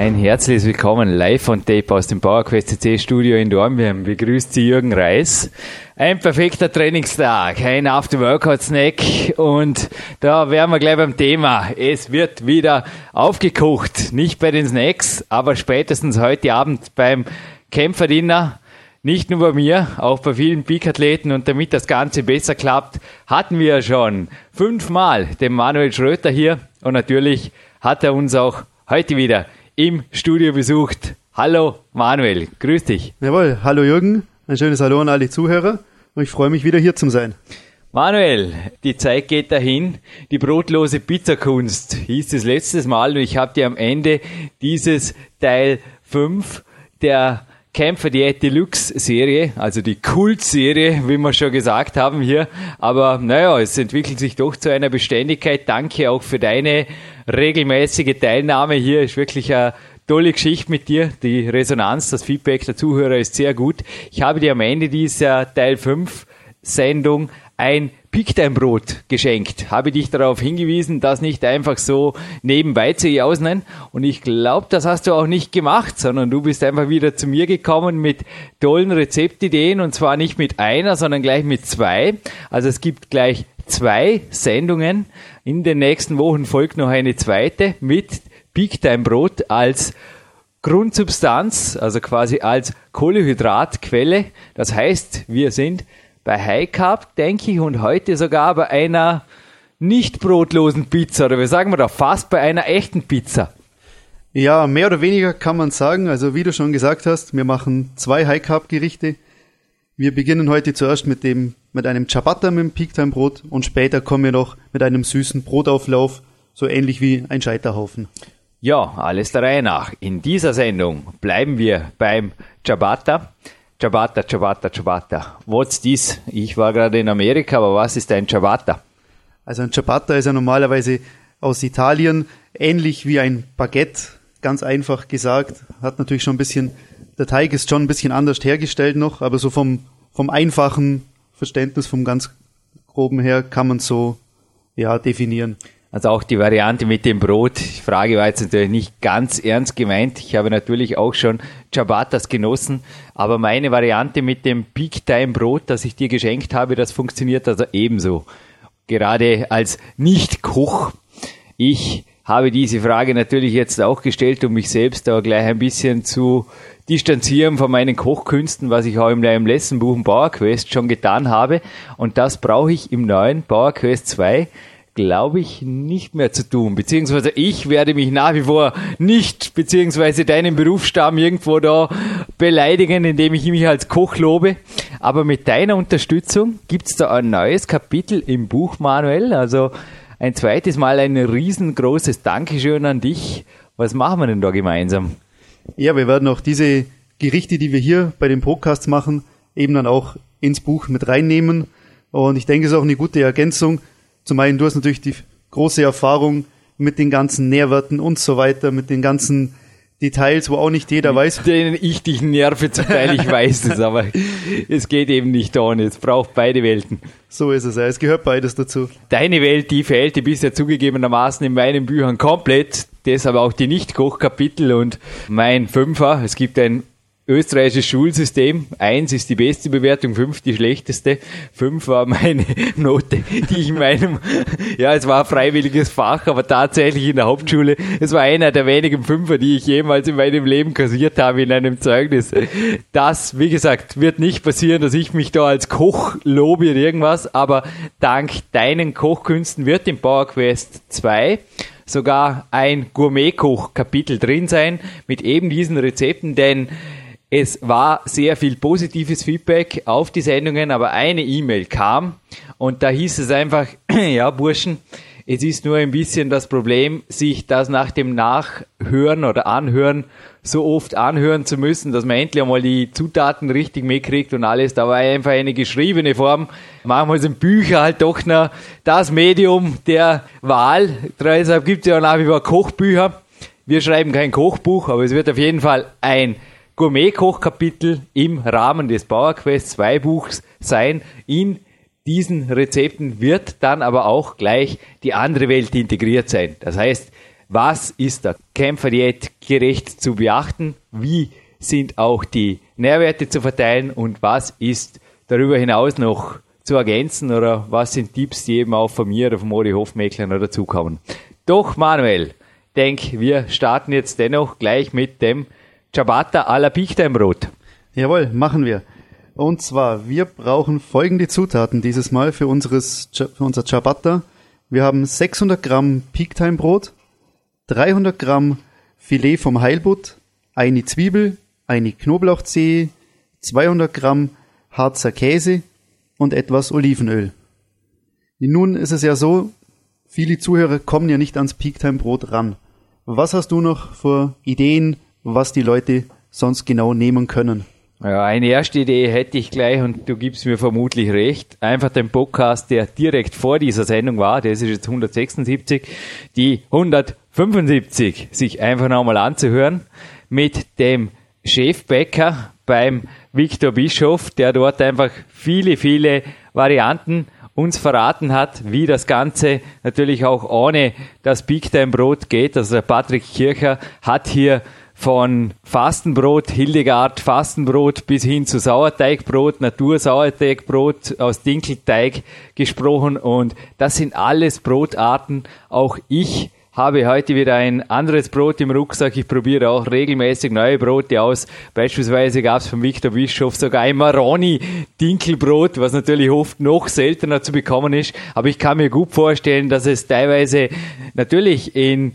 Ein herzliches Willkommen live von Tape aus dem PowerQuest CC Studio in Dornbirn. Begrüßt Sie Jürgen Reis. Ein perfekter Trainingstag, ein After-Workout-Snack und da wären wir gleich beim Thema. Es wird wieder aufgekocht, nicht bei den Snacks, aber spätestens heute Abend beim Kämpferdiener. Nicht nur bei mir, auch bei vielen Peak-Athleten und damit das Ganze besser klappt, hatten wir schon fünfmal den Manuel Schröter hier und natürlich hat er uns auch heute wieder im Studio besucht. Hallo Manuel, grüß dich. Jawohl, hallo Jürgen, ein schönes Hallo an alle Zuhörer und ich freue mich wieder hier zu sein. Manuel, die Zeit geht dahin. Die brotlose Pizzakunst hieß das letztes Mal und ich habe dir am Ende dieses Teil 5 der Kämpfer Diät Deluxe Serie, also die Kult-Serie, wie wir schon gesagt haben hier. Aber naja, es entwickelt sich doch zu einer Beständigkeit. Danke auch für deine regelmäßige Teilnahme hier. Ist wirklich eine tolle Geschichte mit dir. Die Resonanz, das Feedback der Zuhörer ist sehr gut. Ich habe dir am Ende dieser Teil 5 Sendung ein Pickdein-Brot geschenkt. Habe dich darauf hingewiesen, das nicht einfach so nebenbei zu ausnehmen. Und ich glaube, das hast du auch nicht gemacht, sondern du bist einfach wieder zu mir gekommen mit tollen Rezeptideen und zwar nicht mit einer, sondern gleich mit zwei. Also es gibt gleich zwei Sendungen. In den nächsten Wochen folgt noch eine zweite mit Pickdein-Brot als Grundsubstanz, also quasi als Kohlehydratquelle. Das heißt, wir sind bei High Carb, denke ich, und heute sogar bei einer nicht brotlosen Pizza oder wie sagen wir da, fast bei einer echten Pizza. Ja, mehr oder weniger kann man sagen. Also wie du schon gesagt hast, wir machen zwei High Carb Gerichte. Wir beginnen heute zuerst mit dem mit einem Ciabatta mit dem Peaktime Brot und später kommen wir noch mit einem süßen Brotauflauf, so ähnlich wie ein Scheiterhaufen. Ja, alles der Reihe nach. In dieser Sendung bleiben wir beim Ciabatta. Ciabatta, Ciabatta, Ciabatta. What's this? Ich war gerade in Amerika, aber was ist ein Ciabatta? Also ein Ciabatta ist ja normalerweise aus Italien, ähnlich wie ein Baguette, ganz einfach gesagt. Hat natürlich schon ein bisschen, der Teig ist schon ein bisschen anders hergestellt noch, aber so vom, vom einfachen Verständnis, vom ganz groben her, kann man so, ja, definieren. Also auch die Variante mit dem Brot. Die Frage war jetzt natürlich nicht ganz ernst gemeint. Ich habe natürlich auch schon Ciabattas genossen. Aber meine Variante mit dem Peak Time Brot, das ich dir geschenkt habe, das funktioniert also ebenso. Gerade als Nicht-Koch. Ich habe diese Frage natürlich jetzt auch gestellt, um mich selbst aber gleich ein bisschen zu distanzieren von meinen Kochkünsten, was ich auch im, im letzten Buch im Power Quest schon getan habe. Und das brauche ich im neuen Power Quest 2 glaube ich, nicht mehr zu tun. Beziehungsweise ich werde mich nach wie vor nicht, beziehungsweise deinen Berufsstamm irgendwo da beleidigen, indem ich mich als Koch lobe. Aber mit deiner Unterstützung gibt's da ein neues Kapitel im Buch, Manuel. Also ein zweites Mal ein riesengroßes Dankeschön an dich. Was machen wir denn da gemeinsam? Ja, wir werden auch diese Gerichte, die wir hier bei den Podcasts machen, eben dann auch ins Buch mit reinnehmen. Und ich denke, es ist auch eine gute Ergänzung zum einen, du hast natürlich die große Erfahrung mit den ganzen Nährwerten und so weiter, mit den ganzen Details, wo auch nicht jeder mit weiß. Denen ich dich nerve zum Teil, ich weiß es, aber es geht eben nicht ohne. Es braucht beide Welten. So ist es, ja. es gehört beides dazu. Deine Welt, die fehlte bisher zugegebenermaßen in meinen Büchern komplett. Deshalb auch die Nicht-Koch-Kapitel und mein Fünfer. Es gibt ein österreichisches Schulsystem. Eins ist die beste Bewertung, fünf die schlechteste. Fünf war meine Note, die ich in meinem, ja, es war ein freiwilliges Fach, aber tatsächlich in der Hauptschule. Es war einer der wenigen Fünfer, die ich jemals in meinem Leben kassiert habe in einem Zeugnis. Das, wie gesagt, wird nicht passieren, dass ich mich da als Koch lobe oder irgendwas, aber dank deinen Kochkünsten wird im Power Quest 2 sogar ein Gourmetkoch-Kapitel drin sein mit eben diesen Rezepten, denn es war sehr viel positives Feedback auf die Sendungen, aber eine E-Mail kam und da hieß es einfach, ja, Burschen, es ist nur ein bisschen das Problem, sich das nach dem Nachhören oder Anhören so oft anhören zu müssen, dass man endlich einmal die Zutaten richtig mitkriegt und alles. Da war einfach eine geschriebene Form. Manchmal sind Bücher halt doch noch das Medium der Wahl. Deshalb gibt es ja nach wie vor Kochbücher. Wir schreiben kein Kochbuch, aber es wird auf jeden Fall ein Gourmet-Kochkapitel im Rahmen des Bauerquest 2 Buchs sein. In diesen Rezepten wird dann aber auch gleich die andere Welt integriert sein. Das heißt, was ist der Kämpferdiät gerecht zu beachten? Wie sind auch die Nährwerte zu verteilen und was ist darüber hinaus noch zu ergänzen oder was sind Tipps, die eben auch von mir oder von Mori Hofmeckler noch dazukommen? Doch, Manuel, denk, wir starten jetzt dennoch gleich mit dem Ciabatta alla Pichtenbrot. Jawohl, machen wir. Und zwar, wir brauchen folgende Zutaten dieses Mal für, unseres, für unser Ciabatta. Wir haben 600 Gramm Peaktime-Brot, 300 Gramm Filet vom Heilbutt, eine Zwiebel, eine Knoblauchzehe, 200 Gramm Harzer Käse und etwas Olivenöl. Nun ist es ja so, viele Zuhörer kommen ja nicht ans Peaktime-Brot ran. Was hast du noch für Ideen, was die Leute sonst genau nehmen können? Ja, eine erste Idee hätte ich gleich und du gibst mir vermutlich recht. Einfach den Podcast, der direkt vor dieser Sendung war, das ist jetzt 176, die 175 sich einfach nochmal anzuhören mit dem Chefbäcker beim Viktor Bischof, der dort einfach viele, viele Varianten uns verraten hat, wie das Ganze natürlich auch ohne das Big Time Brot geht. Also der Patrick Kircher hat hier von Fastenbrot, Hildegard Fastenbrot bis hin zu Sauerteigbrot, Natursauerteigbrot aus Dinkelteig gesprochen und das sind alles Brotarten. Auch ich habe heute wieder ein anderes Brot im Rucksack. Ich probiere auch regelmäßig neue Brote aus. Beispielsweise gab es von Viktor Bischof sogar ein Maroni-Dinkelbrot, was natürlich oft noch seltener zu bekommen ist. Aber ich kann mir gut vorstellen, dass es teilweise natürlich in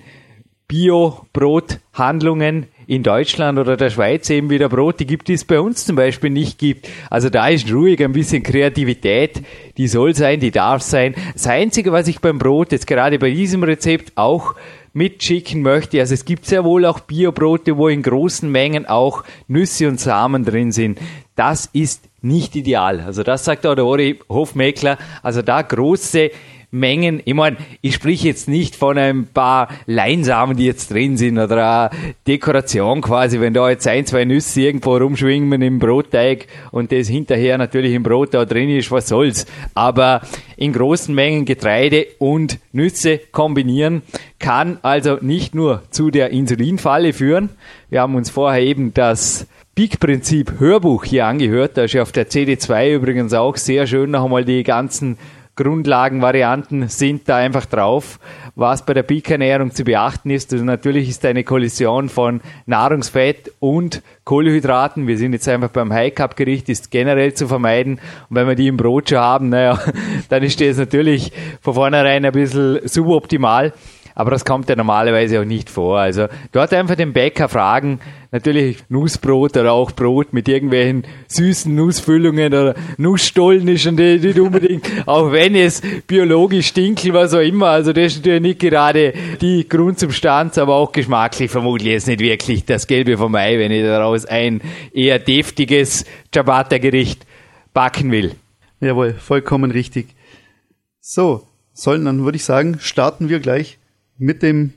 Bio-Brothandlungen in Deutschland oder der Schweiz eben wieder Brote gibt, die es bei uns zum Beispiel nicht gibt. Also da ist ruhig ein bisschen Kreativität, die soll sein, die darf sein. Das Einzige, was ich beim Brot jetzt gerade bei diesem Rezept auch mitschicken möchte, also es gibt sehr wohl auch Biobrote, wo in großen Mengen auch Nüsse und Samen drin sind. Das ist nicht ideal. Also das sagt auch der Ori Hofmeckler. Also da große Mengen. Ich meine, ich spreche jetzt nicht von ein paar Leinsamen, die jetzt drin sind oder eine Dekoration quasi, wenn da jetzt ein, zwei Nüsse irgendwo rumschwingen im Brotteig und das hinterher natürlich im Brot da drin ist, was soll's. Aber in großen Mengen Getreide und Nüsse kombinieren kann also nicht nur zu der Insulinfalle führen. Wir haben uns vorher eben das Peak-Prinzip Hörbuch hier angehört. Da ist ja auf der CD2 übrigens auch sehr schön noch einmal die ganzen Grundlagenvarianten sind da einfach drauf. Was bei der Peak-Ernährung zu beachten ist, also natürlich ist eine Kollision von Nahrungsfett und Kohlenhydraten. Wir sind jetzt einfach beim High-Cup-Gericht, ist generell zu vermeiden. Und wenn wir die im Brot schon haben, naja, dann ist das natürlich von vornherein ein bisschen suboptimal. Aber das kommt ja normalerweise auch nicht vor. Also dort einfach den Bäcker fragen, natürlich Nussbrot oder auch Brot mit irgendwelchen süßen Nussfüllungen oder Nussstollen ist schon nicht unbedingt, auch wenn es biologisch stinkt, was auch immer. Also das ist natürlich nicht gerade die Grundsubstanz, aber auch geschmacklich vermutlich jetzt nicht wirklich das Gelbe vom Ei, wenn ich daraus ein eher deftiges Ciabatta-Gericht backen will. Jawohl, vollkommen richtig. So, sollen dann würde ich sagen, starten wir gleich mit dem,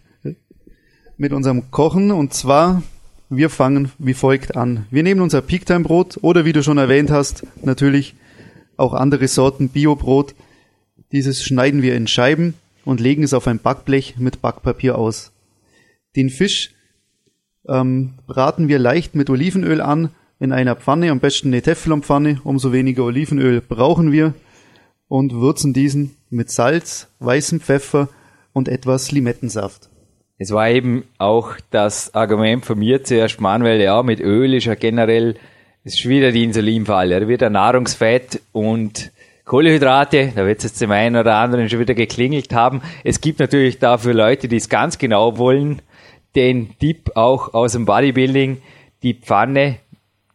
mit unserem Kochen und zwar, wir fangen wie folgt an. Wir nehmen unser Peaktime Brot oder wie du schon erwähnt hast, natürlich auch andere Sorten Biobrot. Dieses schneiden wir in Scheiben und legen es auf ein Backblech mit Backpapier aus. Den Fisch ähm, braten wir leicht mit Olivenöl an in einer Pfanne, am besten eine Teflonpfanne, umso weniger Olivenöl brauchen wir und würzen diesen mit Salz, weißem Pfeffer und etwas Limettensaft. Es war eben auch das Argument von mir zuerst, Manuel, ja, mit Öl ist ja generell, es ist wieder die Insulinfalle. Da wird ein Nahrungsfett und Kohlenhydrate, da wird es jetzt dem einen oder anderen schon wieder geklingelt haben. Es gibt natürlich dafür Leute, die es ganz genau wollen, den Tipp auch aus dem Bodybuilding, die Pfanne,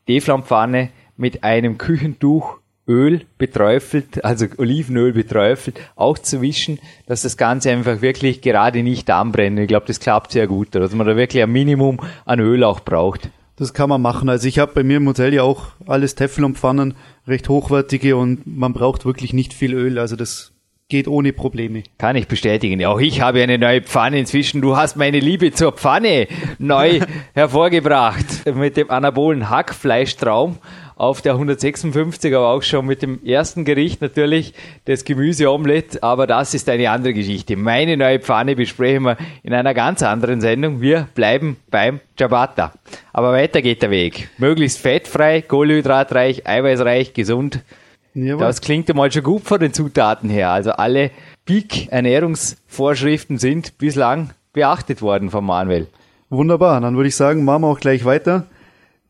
Teflonpfanne mit einem Küchentuch Öl beträufelt, also Olivenöl beträufelt, auch zu wischen, dass das Ganze einfach wirklich gerade nicht anbrennt. Ich glaube, das klappt sehr gut, dass man da wirklich ein Minimum an Öl auch braucht. Das kann man machen. Also ich habe bei mir im Hotel ja auch alles Teflonpfannen, recht hochwertige und man braucht wirklich nicht viel Öl. Also das geht ohne Probleme. Kann ich bestätigen. Auch ich habe eine neue Pfanne inzwischen. Du hast meine Liebe zur Pfanne neu hervorgebracht mit dem anabolen Hackfleischtraum auf der 156, aber auch schon mit dem ersten Gericht natürlich, das Gemüseomelett. Aber das ist eine andere Geschichte. Meine neue Pfanne besprechen wir in einer ganz anderen Sendung. Wir bleiben beim Ciabatta. Aber weiter geht der Weg. Möglichst fettfrei, kohlenhydratreich, eiweißreich, gesund. Jawohl. Das klingt einmal schon gut von den Zutaten her. Also alle Peak-Ernährungsvorschriften sind bislang beachtet worden von Manuel. Wunderbar, dann würde ich sagen, machen wir auch gleich weiter.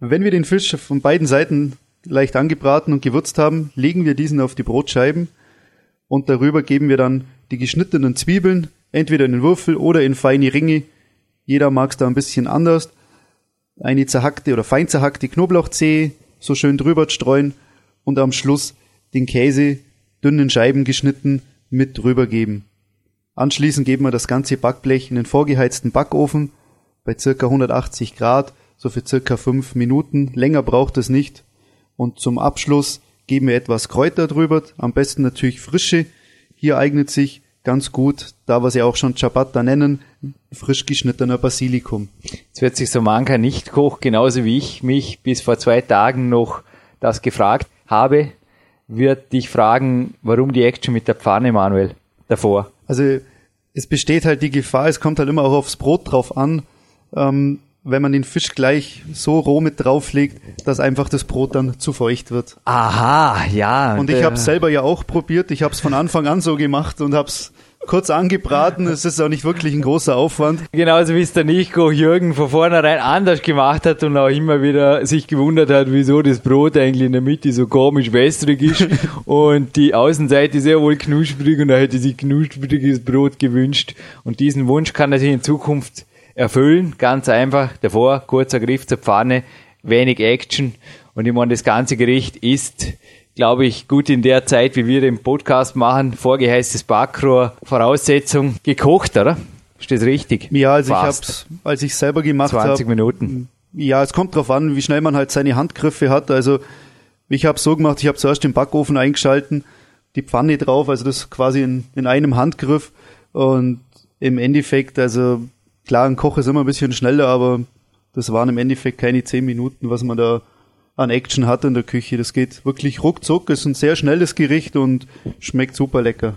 Wenn wir den Fisch von beiden Seiten leicht angebraten und gewürzt haben, legen wir diesen auf die Brotscheiben und darüber geben wir dann die geschnittenen Zwiebeln, entweder in den Würfel oder in feine Ringe. Jeder mag es da ein bisschen anders. Eine zerhackte oder fein zerhackte Knoblauchzehe so schön drüber streuen und am Schluss den Käse dünnen Scheiben geschnitten mit drüber geben. Anschließend geben wir das ganze Backblech in den vorgeheizten Backofen bei circa 180 Grad so für circa fünf Minuten. Länger braucht es nicht. Und zum Abschluss geben wir etwas Kräuter drüber, am besten natürlich frische. Hier eignet sich ganz gut, da wir sie auch schon Ciabatta nennen, frisch geschnittener Basilikum. Jetzt wird sich so mancher Nicht-Koch, genauso wie ich mich bis vor zwei Tagen noch das gefragt habe, wird dich fragen, warum die Action mit der Pfanne, Manuel, davor? Also es besteht halt die Gefahr, es kommt halt immer auch aufs Brot drauf an. Ähm, wenn man den Fisch gleich so roh mit drauflegt, dass einfach das Brot dann zu feucht wird. Aha, ja. Und ich habe es selber ja auch probiert. Ich habe es von Anfang an so gemacht und habe es kurz angebraten. Es ist auch nicht wirklich ein großer Aufwand. Genauso wie es der Nico Jürgen von vornherein anders gemacht hat und auch immer wieder sich gewundert hat, wieso das Brot eigentlich in der Mitte so komisch wässrig ist und die Außenseite sehr wohl knusprig und er hätte sich knuspriges Brot gewünscht. Und diesen Wunsch kann er sich in Zukunft erfüllen. Ganz einfach. Davor kurzer Griff zur Pfanne, wenig Action. Und ich meine, das ganze Gericht ist, glaube ich, gut in der Zeit, wie wir den Podcast machen, vorgeheißtes Backrohr, Voraussetzung, gekocht, oder? Ist das richtig? Ja, also Fast. ich hab's, als ich selber gemacht habe. 20 hab, Minuten. Ja, es kommt drauf an, wie schnell man halt seine Handgriffe hat. Also ich habe so gemacht, ich habe zuerst den Backofen eingeschalten, die Pfanne drauf, also das quasi in, in einem Handgriff und im Endeffekt, also Klar, ein Koch ist immer ein bisschen schneller, aber das waren im Endeffekt keine zehn Minuten, was man da an Action hat in der Küche. Das geht wirklich ruckzuck, ist ein sehr schnelles Gericht und schmeckt super lecker.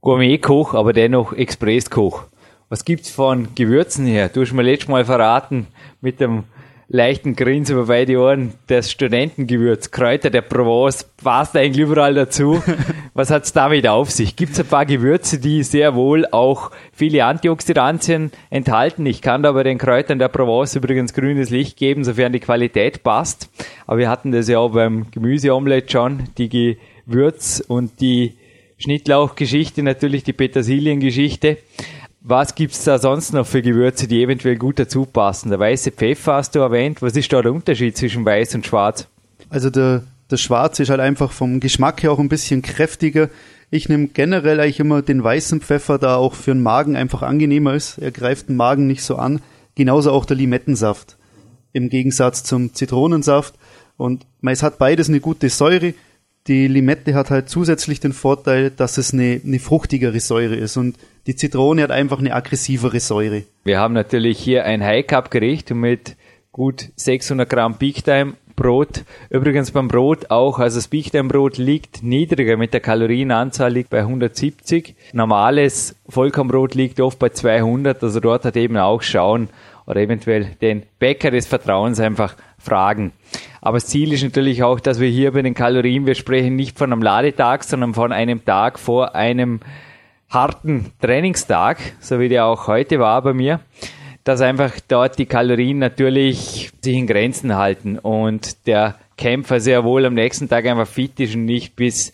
Gourmet-Koch, aber dennoch Express-Koch. Was gibt's von Gewürzen her? Du hast mir letztes Mal verraten mit dem leichten Grinsen über beide Ohren, das Studentengewürz, Kräuter der Provence, passt eigentlich überall dazu. Was hat's damit auf sich? Gibt's ein paar Gewürze, die sehr wohl auch viele Antioxidantien enthalten? Ich kann da bei den Kräutern der Provence übrigens grünes Licht geben, sofern die Qualität passt. Aber wir hatten das ja auch beim Gemüseomelett schon, die Gewürz- und die Schnittlauchgeschichte, natürlich die Petersiliengeschichte. Was gibt's da sonst noch für Gewürze, die eventuell gut dazu passen? Der weiße Pfeffer hast du erwähnt. Was ist da der Unterschied zwischen weiß und schwarz? Also der, der schwarze ist halt einfach vom Geschmack her auch ein bisschen kräftiger. Ich nehme generell eigentlich immer den weißen Pfeffer, da auch für den Magen einfach angenehmer ist. Er greift den Magen nicht so an. Genauso auch der Limettensaft. Im Gegensatz zum Zitronensaft. Und es hat beides eine gute Säure. Die Limette hat halt zusätzlich den Vorteil, dass es eine, eine fruchtigere Säure ist und die Zitrone hat einfach eine aggressivere Säure. Wir haben natürlich hier ein High-Cup-Gericht mit gut 600 Gramm Big Time Brot. Übrigens beim Brot auch, also das Big Time Brot liegt niedriger mit der Kalorienanzahl liegt bei 170. Normales Vollkornbrot liegt oft bei 200, also dort hat eben auch schauen oder eventuell den Bäcker des Vertrauens einfach fragen. Aber das Ziel ist natürlich auch, dass wir hier bei den Kalorien, wir sprechen nicht von einem Ladetag, sondern von einem Tag vor einem harten Trainingstag, so wie der auch heute war bei mir, dass einfach dort die Kalorien natürlich sich in Grenzen halten und der Kämpfer sehr wohl am nächsten Tag einfach fit ist und nicht bis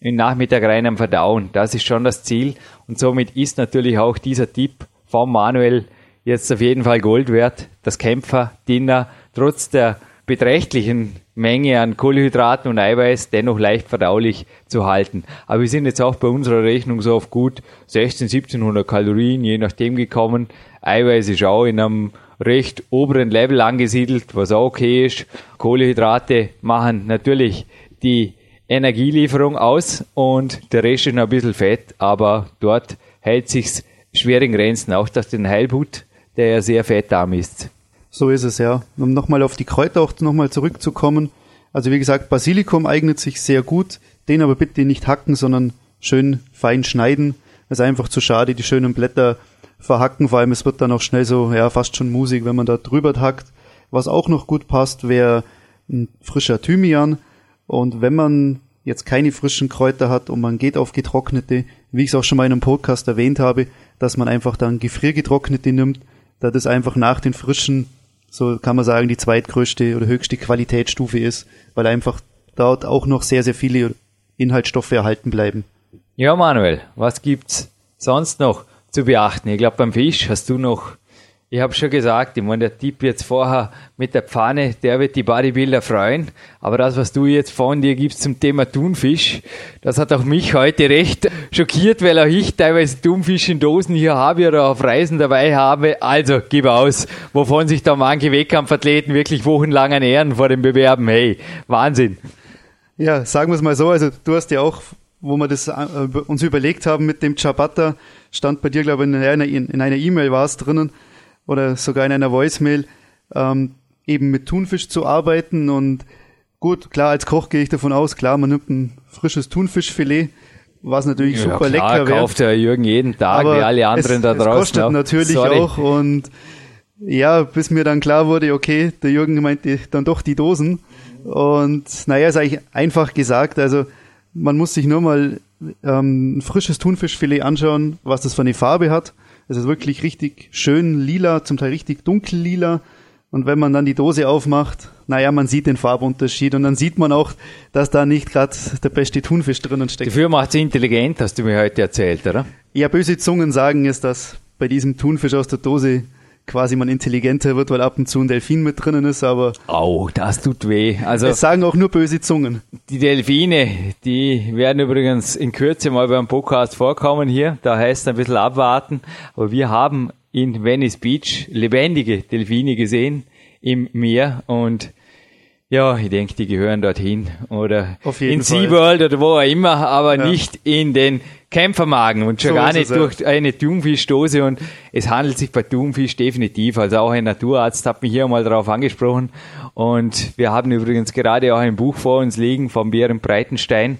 im Nachmittag rein am Verdauen. Das ist schon das Ziel und somit ist natürlich auch dieser Tipp von Manuel jetzt auf jeden Fall Gold wert, das Kämpfer-Dinner trotz der beträchtlichen Menge an Kohlenhydraten und Eiweiß dennoch leicht verdaulich zu halten. Aber wir sind jetzt auch bei unserer Rechnung so auf gut 16, 1700 Kalorien, je nachdem gekommen. Eiweiß ist auch in einem recht oberen Level angesiedelt, was auch okay ist. Kohlenhydrate machen natürlich die Energielieferung aus und der Rest ist noch ein bisschen fett, aber dort hält sich's schwer in Grenzen, auch dass den Heilbutt, der ja sehr fettarm ist. So ist es, ja. Um nochmal auf die Kräuter auch nochmal zurückzukommen. Also wie gesagt, Basilikum eignet sich sehr gut, den aber bitte nicht hacken, sondern schön fein schneiden. Es ist einfach zu schade, die schönen Blätter verhacken, vor allem es wird dann auch schnell so, ja, fast schon Musik, wenn man da drüber hackt. Was auch noch gut passt, wäre ein frischer Thymian. Und wenn man jetzt keine frischen Kräuter hat und man geht auf getrocknete, wie ich es auch schon mal in einem Podcast erwähnt habe, dass man einfach dann gefriergetrocknete nimmt, da das einfach nach den frischen, so kann man sagen, die zweitgrößte oder höchste Qualitätsstufe ist, weil einfach dort auch noch sehr, sehr viele Inhaltsstoffe erhalten bleiben. Ja, Manuel, was gibt's sonst noch zu beachten? Ich glaube, beim Fisch hast du noch ich habe schon gesagt, ich meine, der Tipp jetzt vorher mit der Pfanne, der wird die Bodybuilder freuen. Aber das, was du jetzt von dir gibst zum Thema Thunfisch, das hat auch mich heute recht schockiert, weil auch ich teilweise Thunfisch in Dosen hier habe oder auf Reisen dabei habe. Also, gib aus, wovon sich da manche Wettkampfathleten wirklich wochenlang ernähren vor dem Bewerben. Hey, Wahnsinn. Ja, sagen wir es mal so, also du hast ja auch, wo wir das äh, uns überlegt haben mit dem Ciabatta, stand bei dir, glaube ich, in einer E-Mail e war es drinnen, oder sogar in einer Voicemail ähm, eben mit Thunfisch zu arbeiten und gut, klar, als Koch gehe ich davon aus, klar, man nimmt ein frisches Thunfischfilet, was natürlich ja, super klar, lecker wäre. kauft der Jürgen jeden Tag, Aber wie alle anderen es, da draußen. Es kostet auch. natürlich Sorry. auch und ja, bis mir dann klar wurde, okay, der Jürgen meinte dann doch die Dosen und naja, ist eigentlich einfach gesagt, also man muss sich nur mal ähm, ein frisches Thunfischfilet anschauen, was das für eine Farbe hat es ist wirklich richtig schön lila, zum Teil richtig dunkel lila. Und wenn man dann die Dose aufmacht, naja, man sieht den Farbunterschied und dann sieht man auch, dass da nicht gerade der beste Thunfisch drinnen steckt. Dafür macht es intelligent, hast du mir heute erzählt, oder? Ja, böse Zungen sagen es, dass bei diesem Thunfisch aus der Dose quasi man intelligenter wird, weil ab und zu ein Delfin mit drinnen ist, aber. Au, das tut weh. Also. Es sagen auch nur böse Zungen. Die Delfine, die werden übrigens in Kürze mal beim Podcast vorkommen hier. Da heißt es ein bisschen abwarten. Aber wir haben in Venice Beach lebendige Delfine gesehen im Meer und ja, ich denke, die gehören dorthin oder? In SeaWorld oder wo auch immer, aber ja. nicht in den Kämpfermagen und schon so gar nicht durch eine Thunfischdose und es handelt sich bei Thunfisch definitiv, also auch ein Naturarzt hat mich hier mal darauf angesprochen und wir haben übrigens gerade auch ein Buch vor uns liegen vom Bären Breitenstein,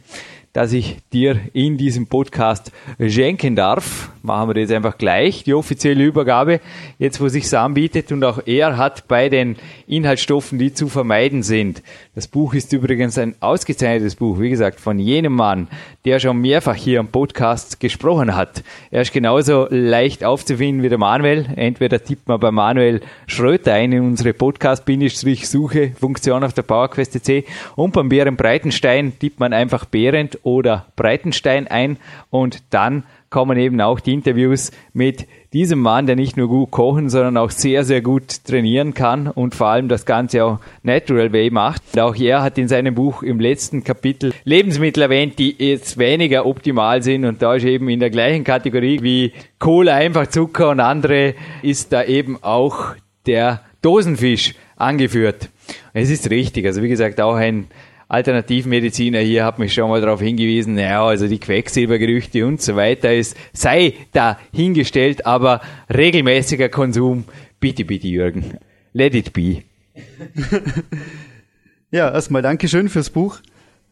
dass ich dir in diesem Podcast schenken darf. Machen wir das einfach gleich, die offizielle Übergabe, jetzt wo sich's anbietet und auch er hat bei den Inhaltsstoffen, die zu vermeiden sind. Das Buch ist übrigens ein ausgezeichnetes Buch, wie gesagt, von jenem Mann, der schon mehrfach hier im Podcast gesprochen hat. Er ist genauso leicht aufzufinden wie der Manuel. Entweder tippt man bei Manuel Schröter ein in unsere Podcast-Suche-Funktion auf der PowerQuest.c und beim Bären Breitenstein tippt man einfach Behrend oder Breitenstein ein und dann kommen eben auch die Interviews mit diesem Mann, der nicht nur gut kochen, sondern auch sehr, sehr gut trainieren kann und vor allem das Ganze auch Natural Way macht. Und auch er hat in seinem Buch im letzten Kapitel Lebensmittel erwähnt, die jetzt weniger optimal sind und da ist eben in der gleichen Kategorie wie Cola, einfach Zucker und andere ist da eben auch der Dosenfisch angeführt. Es ist richtig, also wie gesagt auch ein Alternativmediziner hier hat mich schon mal darauf hingewiesen, naja, also die Quecksilbergerüchte und so weiter ist, sei dahingestellt, aber regelmäßiger Konsum, bitte, bitte, Jürgen, let it be. ja, erstmal Dankeschön fürs Buch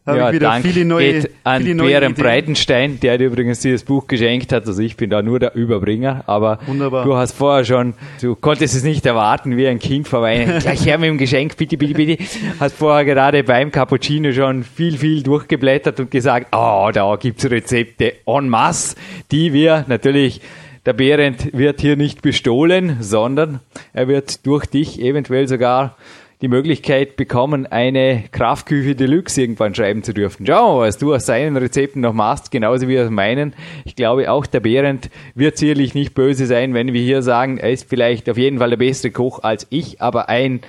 habe ja, wieder Dank viele neue, geht an viele neue Bären Ideen. Breitenstein, der dir übrigens dieses Buch geschenkt hat. Also ich bin da nur der Überbringer, aber Wunderbar. du hast vorher schon, du konntest es nicht erwarten, wie ein Kind verweinen. Gleich her mit dem Geschenk, bitte, bitte, bitte. Hast vorher gerade beim Cappuccino schon viel, viel durchgeblättert und gesagt, oh, da gibt's Rezepte en masse, die wir natürlich der Behrend wird hier nicht bestohlen, sondern er wird durch dich eventuell sogar die Möglichkeit bekommen, eine Kraftküche Deluxe irgendwann schreiben zu dürfen. Schauen wir mal, was du aus seinen Rezepten noch machst, genauso wie aus meinen. Ich glaube, auch der Behrend wird sicherlich nicht böse sein, wenn wir hier sagen, er ist vielleicht auf jeden Fall der bessere Koch als ich, aber ein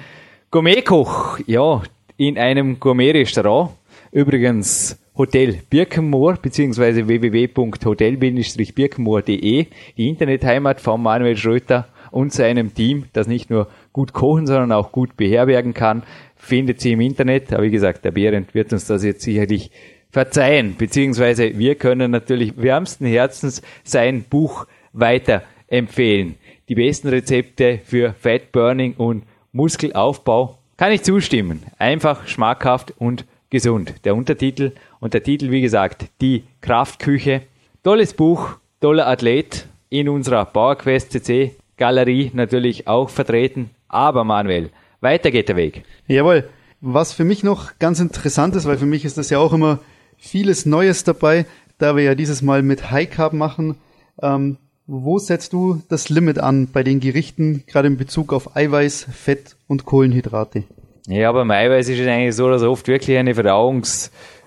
Gourmetkoch, ja, in einem Gourmet-Restaurant. Übrigens, Hotel Birkenmoor beziehungsweise www.hotel-birkenmoor.de, die Internetheimat von Manuel Schröter und seinem Team, das nicht nur gut kochen, sondern auch gut beherbergen kann, findet sie im Internet. Aber wie gesagt, der Behrend wird uns das jetzt sicherlich verzeihen, beziehungsweise wir können natürlich wärmsten Herzens sein Buch weiterempfehlen. Die besten Rezepte für Fat Burning und Muskelaufbau kann ich zustimmen. Einfach, schmackhaft und gesund. Der Untertitel und der Titel, wie gesagt, die Kraftküche. Tolles Buch, toller Athlet in unserer PowerQuest CC Galerie natürlich auch vertreten. Aber Manuel, weiter geht der Weg. Jawohl. Was für mich noch ganz interessant ist, weil für mich ist das ja auch immer vieles Neues dabei, da wir ja dieses Mal mit High Carb machen. Ähm, wo setzt du das Limit an bei den Gerichten, gerade in Bezug auf Eiweiß, Fett und Kohlenhydrate? Ja, beim Eiweiß ist es eigentlich so, dass oft wirklich eine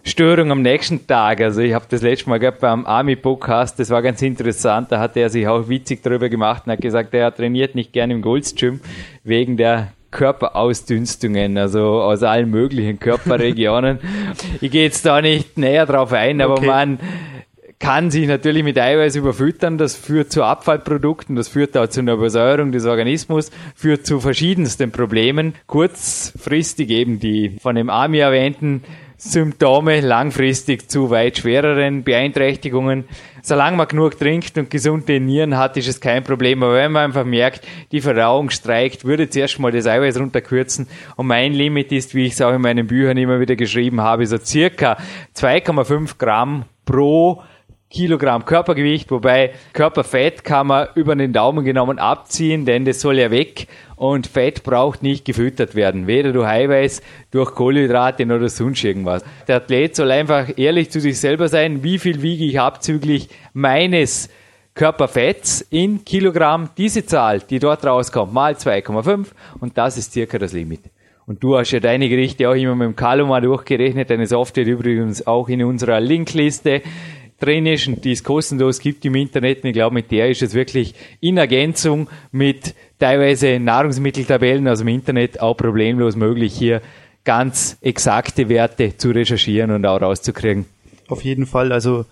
Verdauungsstörung am nächsten Tag. Also ich habe das letzte Mal gehabt beim Army-Podcast, das war ganz interessant, da hat er sich auch witzig darüber gemacht und hat gesagt, er trainiert nicht gerne im Gold's Gym wegen der Körperausdünstungen, also aus allen möglichen Körperregionen. ich gehe jetzt da nicht näher drauf ein, aber okay. man kann sich natürlich mit Eiweiß überfüttern, das führt zu Abfallprodukten, das führt auch zu einer Übersäuerung des Organismus, führt zu verschiedensten Problemen. Kurzfristig eben die von dem Ami erwähnten Symptome, langfristig zu weit schwereren Beeinträchtigungen. Solange man genug trinkt und gesunde Nieren hat, ist es kein Problem. Aber wenn man einfach merkt, die Verdauung streikt, würde zuerst mal das Eiweiß runterkürzen. Und mein Limit ist, wie ich es auch in meinen Büchern immer wieder geschrieben habe, so circa 2,5 Gramm pro Kilogramm Körpergewicht, wobei Körperfett kann man über den Daumen genommen abziehen, denn das soll ja weg und Fett braucht nicht gefüttert werden, weder durch Eiweiß, durch Kohlenhydrate oder sonst irgendwas. Der Athlet soll einfach ehrlich zu sich selber sein, wie viel wiege ich abzüglich meines Körperfetts in Kilogramm, diese Zahl, die dort rauskommt, mal 2,5 und das ist circa das Limit. Und du hast ja deine Gerichte auch immer mit dem Kaloma durchgerechnet, deine Software übrigens auch in unserer Linkliste drin ist und die es kostenlos gibt im Internet. Und ich glaube, mit der ist es wirklich in Ergänzung mit teilweise Nahrungsmitteltabellen aus dem Internet auch problemlos möglich, hier ganz exakte Werte zu recherchieren und auch rauszukriegen. Auf jeden Fall. Also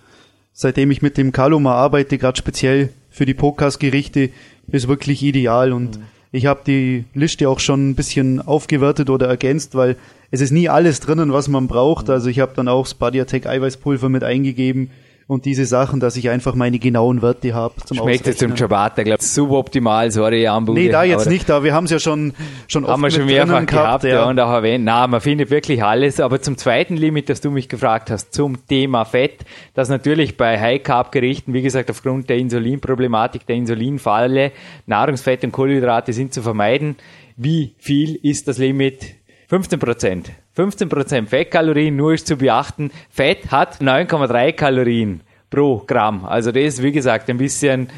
seitdem ich mit dem Kaluma arbeite, gerade speziell für die Podcast-Gerichte, ist wirklich ideal und mhm. ich habe die Liste auch schon ein bisschen aufgewertet oder ergänzt, weil es ist nie alles drinnen, was man braucht. Also ich habe dann auch Spadiatec Eiweißpulver mit eingegeben, und diese Sachen, dass ich einfach meine genauen Werte habe Schmeckt jetzt zum Ciabatta, glaube ich, suboptimal, sorry, Ambude. Nee, da jetzt nicht, aber wir haben es ja schon, schon oft haben wir schon mehrfach gehabt, ja. ja. und auch erwähnt. Na, man findet wirklich alles, aber zum zweiten Limit, das du mich gefragt hast, zum Thema Fett, das natürlich bei High-Carb-Gerichten, wie gesagt, aufgrund der Insulinproblematik, der Insulinfalle, Nahrungsfette und Kohlenhydrate sind zu vermeiden. Wie viel ist das Limit? 15 Prozent. 15% Fettkalorien, nur ist zu beachten, Fett hat 9,3 Kalorien pro Gramm. Also das ist, wie gesagt, ein bisschen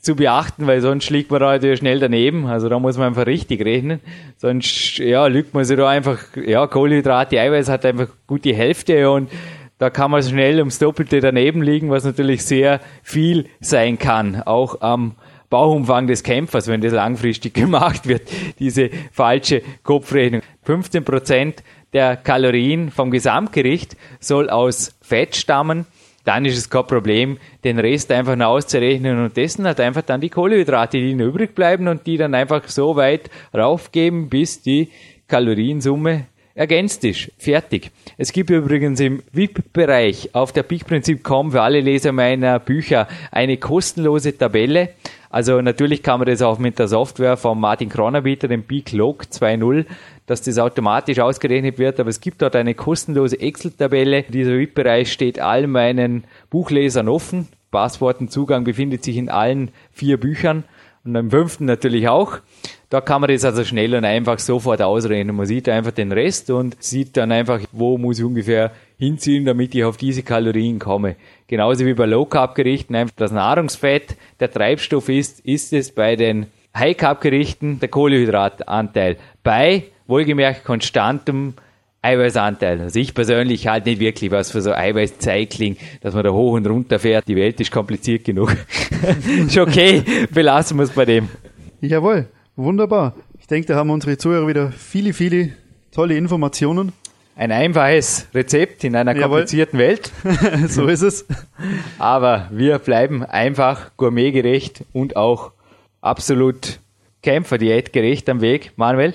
zu beachten, weil sonst liegt man da natürlich schnell daneben. Also da muss man einfach richtig rechnen. Sonst, ja, lügt man sich da einfach, ja, Kohlenhydrate, Eiweiß hat einfach gut die Hälfte und da kann man schnell ums Doppelte daneben liegen, was natürlich sehr viel sein kann. Auch am Bauchumfang des Kämpfers, wenn das langfristig gemacht wird, diese falsche Kopfrechnung. 15 Prozent der Kalorien vom Gesamtgericht soll aus Fett stammen, dann ist es kein Problem, den Rest einfach noch auszurechnen und dessen hat einfach dann die Kohlenhydrate, die übrig bleiben und die dann einfach so weit raufgeben, bis die Kaloriensumme ergänzt ist. Fertig. Es gibt übrigens im VIP-Bereich auf der peakprinzip.com für alle Leser meiner Bücher eine kostenlose Tabelle. Also natürlich kann man das auch mit der Software von Martin Kronabieter, dem Log 2.0 dass das automatisch ausgerechnet wird, aber es gibt dort eine kostenlose Excel-Tabelle. Dieser VIP-Bereich steht all meinen Buchlesern offen. Passwortenzugang befindet sich in allen vier Büchern und im fünften natürlich auch. Da kann man das also schnell und einfach sofort ausrechnen. Man sieht einfach den Rest und sieht dann einfach, wo muss ich ungefähr hinziehen, damit ich auf diese Kalorien komme. Genauso wie bei Low Carb Gerichten einfach das Nahrungsfett der Treibstoff ist, ist es bei den High Carb Gerichten der Kohlenhydratanteil. Bei wohlgemerkt konstantem Eiweißanteil. Also ich persönlich halte nicht wirklich was für so Eiweißcycling, dass man da hoch und runter fährt. Die Welt ist kompliziert genug. ist okay, belassen wir es bei dem. Jawohl, wunderbar. Ich denke, da haben unsere Zuhörer wieder viele, viele tolle Informationen. Ein einfaches Rezept in einer komplizierten Welt. so ist es. Aber wir bleiben einfach gourmetgerecht und auch absolut Kämpferdiätgerecht am Weg. Manuel?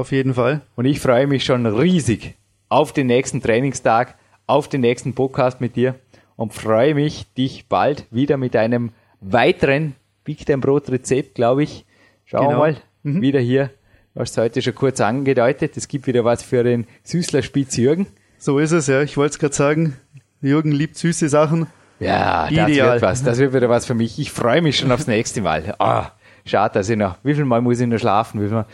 Auf jeden Fall. Und ich freue mich schon riesig auf den nächsten Trainingstag, auf den nächsten Podcast mit dir und freue mich, dich bald wieder mit einem weiteren Big Time Brot Rezept, glaube ich. Schauen genau. wir mal, mhm. wieder hier. Du hast heute schon kurz angedeutet, es gibt wieder was für den Süßler Spitz Jürgen. So ist es, ja. Ich wollte es gerade sagen. Jürgen liebt süße Sachen. Ja, Ideal. das wird was. Das wird wieder was für mich. Ich freue mich schon aufs nächste Mal. Ah, schade, dass ich noch, wie viel Mal muss ich noch schlafen? Wie viel Mal?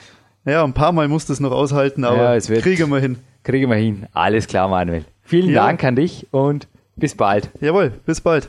Ja, ein paar Mal muss das noch aushalten, aber ja, es kriegen wir hin. Kriegen wir hin. Alles klar, Manuel. Vielen ja. Dank an dich und bis bald. Jawohl, bis bald.